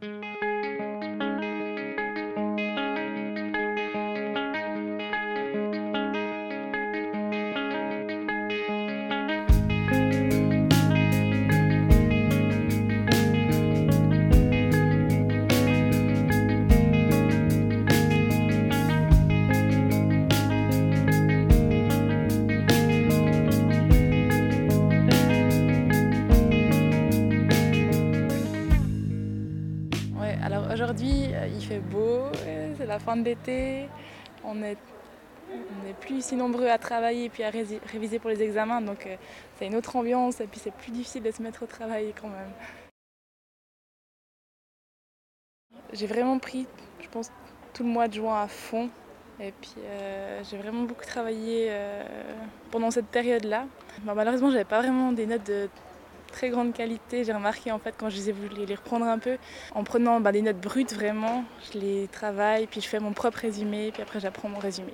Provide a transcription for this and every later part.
Aujourd'hui, la fin de l'été. On n'est plus si nombreux à travailler et à réviser pour les examens, donc euh, c'est une autre ambiance et puis c'est plus difficile de se mettre au travail quand même. J'ai vraiment pris, je pense, tout le mois de juin à fond. Et puis j'ai vraiment beaucoup travaillé pendant cette période-là. Bon, malheureusement, j'avais pas vraiment des notes de très grande qualité. J'ai remarqué en fait quand je les ai voulu les reprendre un peu, en prenant bah, des notes brutes vraiment, je les travaille, puis je fais mon propre résumé, puis après j'apprends mon résumé.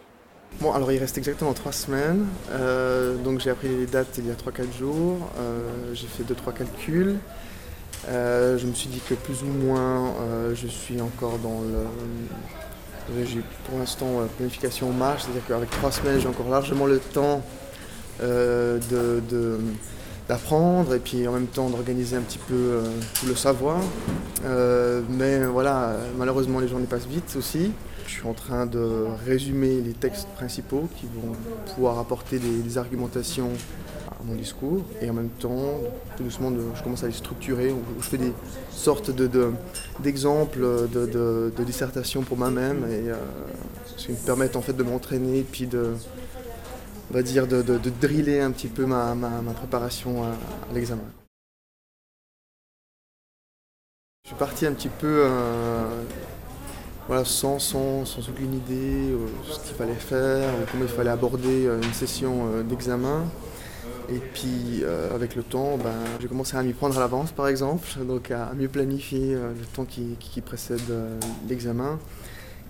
Bon, alors il reste exactement trois semaines, euh, donc j'ai appris les dates il y a 3-4 jours, euh, j'ai fait 2-3 calculs. Euh, je me suis dit que plus ou moins je suis encore dans le. J'ai pour l'instant planification en marche, c'est-à-dire qu'avec trois semaines j'ai encore largement le temps de d'apprendre et puis en même temps d'organiser un petit peu euh, tout le savoir. Euh, mais voilà, malheureusement les journées passent vite aussi. Je suis en train de résumer les textes principaux qui vont pouvoir apporter des, argumentations à mon discours et en même temps, tout doucement, je commence à les structurer. Je fais des sortes d'exemples de, de, de, dissertation pour moi-même et euh, qui me permettent en fait de m'entraîner puis de on va dire, de, driller un petit peu ma, préparation à, l'examen. Je suis parti un petit peu euh, sans, aucune idée de ce qu'il fallait faire, comment il fallait aborder euh, une session euh, d'examen. Et puis avec le temps, ben, j'ai commencé à m'y prendre à l'avance par exemple, donc à mieux planifier le temps qui précède l'examen.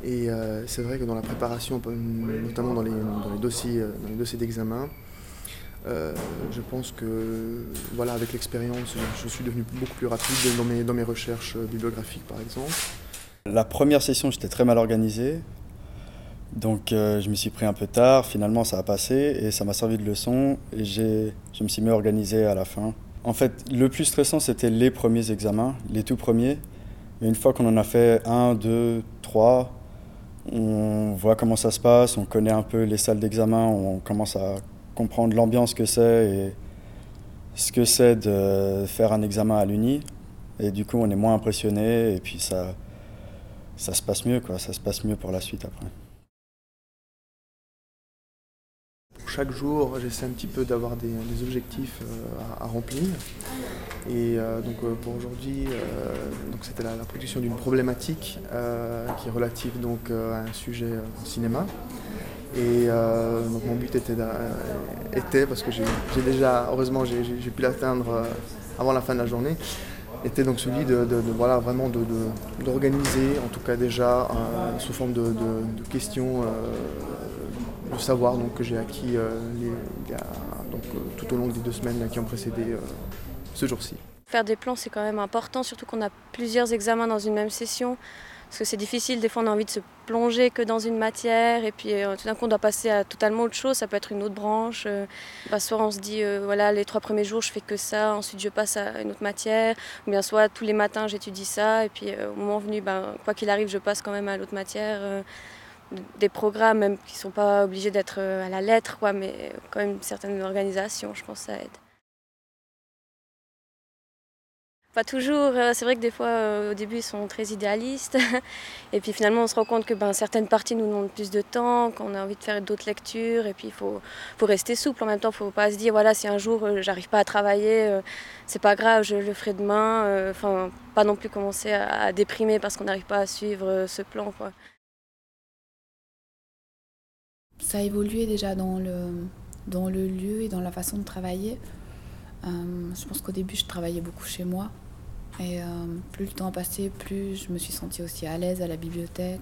Et euh, c'est vrai que dans la préparation, notamment dans les, dossiers, euh, dossiers d'examen, euh, je pense que voilà, avec l'expérience, je suis devenu beaucoup plus rapide dans mes, dans mes recherches bibliographiques, par exemple. La première session, j'étais très mal organisé. Donc je me suis pris un peu tard, finalement ça a passé et ça m'a servi de leçon et je me suis mieux organisé à la fin. En fait, le plus stressant, c'était les premiers examens, les tout premiers. Mais une fois qu'on en a fait un, deux, trois, on voit comment ça se passe, on connaît un peu les salles d'examen, on commence à comprendre l'ambiance que c'est et ce que c'est de faire un examen à l'Uni. Et du coup, on est moins impressionné et puis ça, ça se passe mieux, quoi. Ça se passe mieux pour la suite après. Chaque jour, j'essaie un petit peu d'avoir des, objectifs euh, à, remplir. Et euh, donc euh, pour aujourd'hui, c'était la, production d'une problématique qui est relative donc à un sujet cinéma. Et mon but était, était parce que j'ai déjà, heureusement, j'ai pu l'atteindre avant la fin de la journée, était donc celui de, voilà, vraiment d'organiser, en tout cas déjà, sous forme de, questions le savoir donc, que j'ai acquis euh, donc, euh, tout au long des deux semaines qui ont précédé euh, ce jour-ci. Faire des plans, c'est quand même important, surtout qu'on a plusieurs examens dans une même session. Parce que c'est difficile, des fois on a envie de se plonger que dans une matière et puis tout d'un coup on doit passer à totalement autre chose, ça peut être une autre branche. Bah, soit on se dit voilà les trois premiers jours je fais que ça, ensuite je passe à une autre matière, ou bien soit tous les matins j'étudie ça et puis au moment venu ben, quoi qu'il arrive je passe quand même à l'autre matière des programmes même qui ne sont pas obligés d'être euh, à la lettre, quoi, mais quand même une certaine organisation, je pense que ça aide. Pas toujours, euh, c'est vrai que des fois euh, au début ils sont très idéalistes et puis finalement on se rend compte que ben, certaines parties nous demandent plus de temps, qu'on a envie de faire d'autres lectures et puis il faut, faut, rester souple en même temps, il ne faut pas se dire voilà si un jour j'arrive pas à travailler, c'est pas grave, je le ferai demain, enfin pas non plus commencer à, déprimer parce qu'on n'arrive pas à suivre ce plan. Quoi ça a évolué déjà dans le, dans le lieu et dans la façon de travailler. Euh, je pense qu'au début, je travaillais beaucoup chez moi. Et euh, plus le temps passait, plus je me suis sentie aussi à l'aise à la bibliothèque.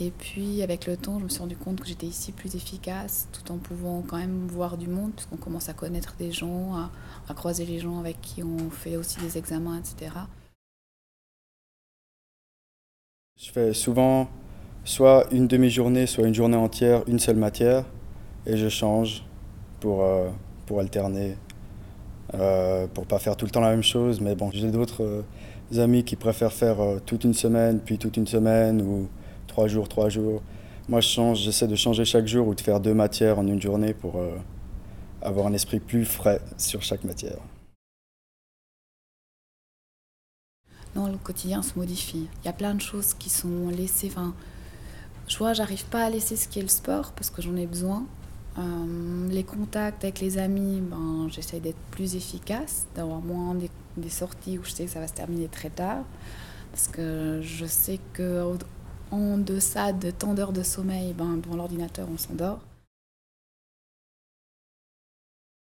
Et puis, avec le temps, je me suis rendu compte que j'étais ici plus efficace, tout en pouvant quand même voir du monde, puisqu'on commence à connaître des gens, à, à croiser les gens avec qui on fait aussi des examens, etc. Je fais souvent soit une demi-journée, soit une journée entière, une seule matière, et je change pour, euh, pour alterner, euh, pour pas faire tout le temps la même chose. Mais bon, j'ai d'autres euh, amis qui préfèrent faire euh, toute une semaine, puis toute une semaine, ou trois jours, trois jours. Moi, je change, j'essaie de changer chaque jour ou de faire deux matières en une journée pour euh, avoir un esprit plus frais sur chaque matière. Non, le quotidien se modifie. Il y a plein de choses qui sont laissées. Enfin, je vois, j'arrive pas à laisser ce qui est le sport parce que j'en ai besoin. Euh, les contacts avec les amis, ben, j'essaie d'être plus efficace, d'avoir moins des, des, sorties où je sais que ça va se terminer très tard. Parce que je sais que en deçà de tant d'heures de sommeil, ben, devant l'ordinateur, on s'endort.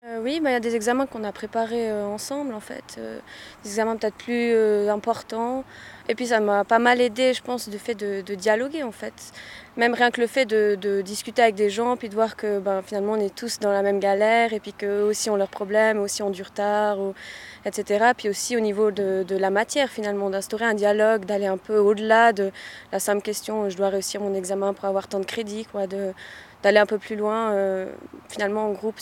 Euh, oui, il bah, y a des examens qu'on a préparés euh, ensemble en fait, euh, des examens peut-être plus importants. Et puis ça m'a pas mal aidé, je pense, du fait de, dialoguer en fait. Même rien que le fait de, discuter avec des gens, puis de voir que ben, finalement on est tous dans la même galère, et puis qu'eux aussi ont leurs problèmes, aussi ont du retard, etc. Puis aussi au niveau de, la matière finalement, d'instaurer un dialogue, d'aller un peu au-delà de la simple question je dois réussir mon examen pour avoir tant de crédits, quoi, d'aller un peu plus loin. Euh, finalement, en groupe,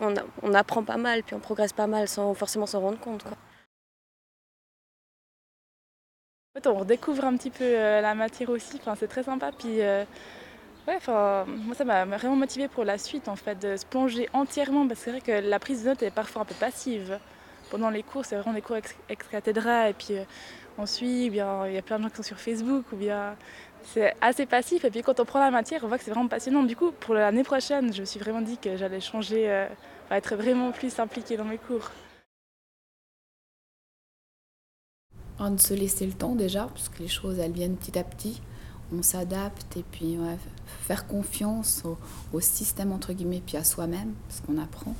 on, on, apprend pas mal, puis on progresse pas mal sans forcément s'en rendre compte. Quoi. On redécouvre un petit peu euh, la matière aussi, enfin, c'est très sympa. Puis, euh, moi, ça m'a vraiment motivé pour la suite, en fait, de se plonger entièrement, parce que c'est vrai que la prise de notes est parfois un peu passive. Pendant les cours, c'est vraiment des cours ex, ex cathedra, et puis on suit, bien, il y a plein de gens qui sont sur Facebook, ou bien c'est assez passif. Et puis quand on prend la matière, on voit que c'est vraiment passionnant. Du coup, pour l'année prochaine, je me suis vraiment dit que j'allais changer, euh, être vraiment plus impliquée dans mes cours. De se laisser le temps déjà, parce que les choses elles viennent petit à petit. On s'adapte et puis ouais, faire confiance au, au, système entre guillemets, puis à soi-même, ce qu'on apprend.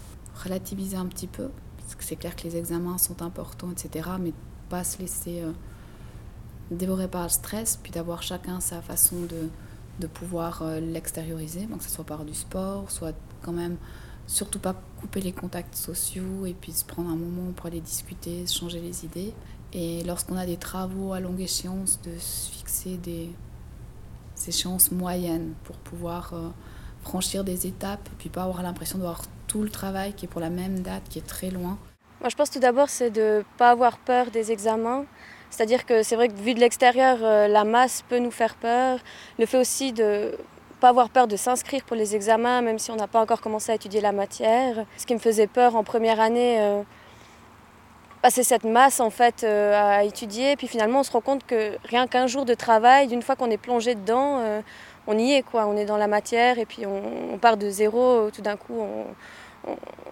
Relativiser un petit peu, parce que c'est clair que les examens sont importants, etc. Mais pas se laisser euh, dévoré par le stress, puis d'avoir chacun sa façon de, de pouvoir euh, l'extérioriser, que ce soit par du sport, soit quand même surtout pas couper les contacts sociaux et puis se prendre un moment pour aller discuter, se changer les idées. Et lorsqu'on a des travaux à longue échéance, de se fixer des échéances moyennes pour pouvoir euh, franchir des étapes puis pas avoir l'impression d'avoir tout le travail qui est pour la même date, qui est très loin. Moi, je pense tout d'abord, c'est de ne pas avoir peur des examens. C'est-à-dire que c'est vrai que vu de l'extérieur, euh, la masse peut nous faire peur. Le fait aussi de pas avoir peur de s'inscrire pour les examens, même si on n'a pas encore commencé à étudier la matière. Ce qui me faisait peur en première année, euh, bah, c'est cette masse en fait euh, à étudier. Puis finalement, on se rend compte que rien qu'un jour de travail, d'une fois qu'on est plongé dedans, euh, on y est quoi. On est dans la matière et puis on, on part de zéro. Tout d'un coup, on,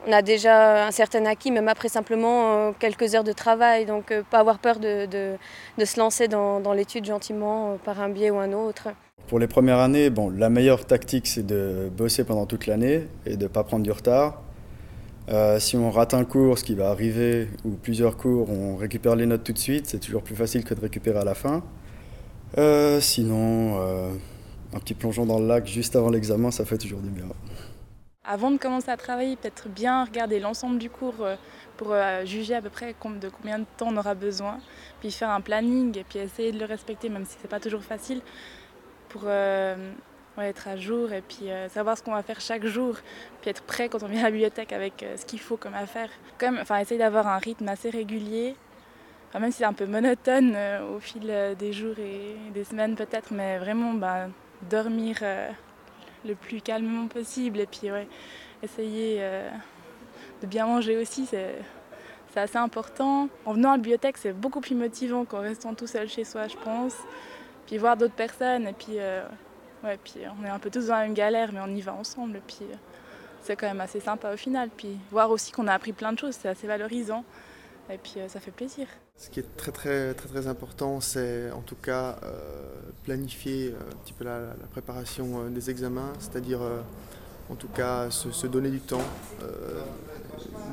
on a déjà un certain acquis, même après simplement quelques heures de travail. Donc, pas avoir peur de, se lancer dans, l'étude gentiment par un biais ou un autre. Pour les premières années, bon, la meilleure tactique, c'est de bosser pendant toute l'année et de ne pas prendre du retard. Euh, si on rate un cours, ce qui va arriver, ou plusieurs cours, on récupère les notes tout de suite. C'est toujours plus facile que de récupérer à la fin. Euh, sinon, euh, un petit plongeon dans le lac juste avant l'examen, ça fait toujours du bien avant de commencer à travailler, peut-être bien regarder l'ensemble du cours pour juger à peu près de combien de temps on aura besoin, puis faire un planning et puis essayer de le respecter, même si c'est pas toujours facile, pour euh, être à jour et puis euh, savoir ce qu'on va faire chaque jour, puis être prêt quand on vient à la bibliothèque avec euh, ce qu'il faut comme affaire. Comme, enfin, essayer d'avoir un rythme assez régulier, même si c'est un peu monotone au fil des jours et des semaines peut-être, mais vraiment bah, dormir le plus calmement possible et puis ouais, essayer euh, de bien manger aussi, c'est assez important. En venant à la bibliothèque, c'est beaucoup plus motivant qu'en restant tout seul chez soi, je pense. Puis voir d'autres personnes et puis, euh, ouais, puis on est un peu tous dans la même galère, mais on y va ensemble. Et puis euh, c'est quand même assez sympa au final. Puis voir aussi qu'on a appris plein de choses, c'est assez valorisant. Et puis euh, ça fait plaisir. Ce qui est très très très très important, c'est en tout cas euh, planifier euh, un petit peu la, préparation des examens, c'est-à-dire en tout cas se, se, donner du temps.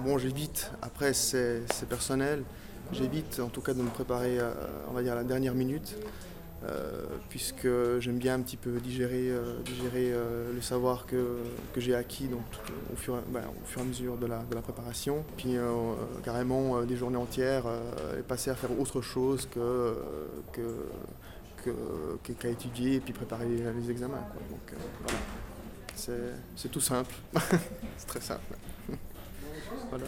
bon, j'évite, après c'est personnel, j'évite en tout cas de me préparer, on va dire à la dernière minute. Euh, puisque j'aime bien un petit peu digérer, euh, digérer euh, le savoir que, que j'ai acquis donc, au, fur, ben, au fur et à mesure de la, de la préparation. Puis carrément des journées entières et passer à faire autre chose que, que, qu'à étudier et puis préparer les examens. Donc voilà, c'est tout simple, c'est très simple. voilà.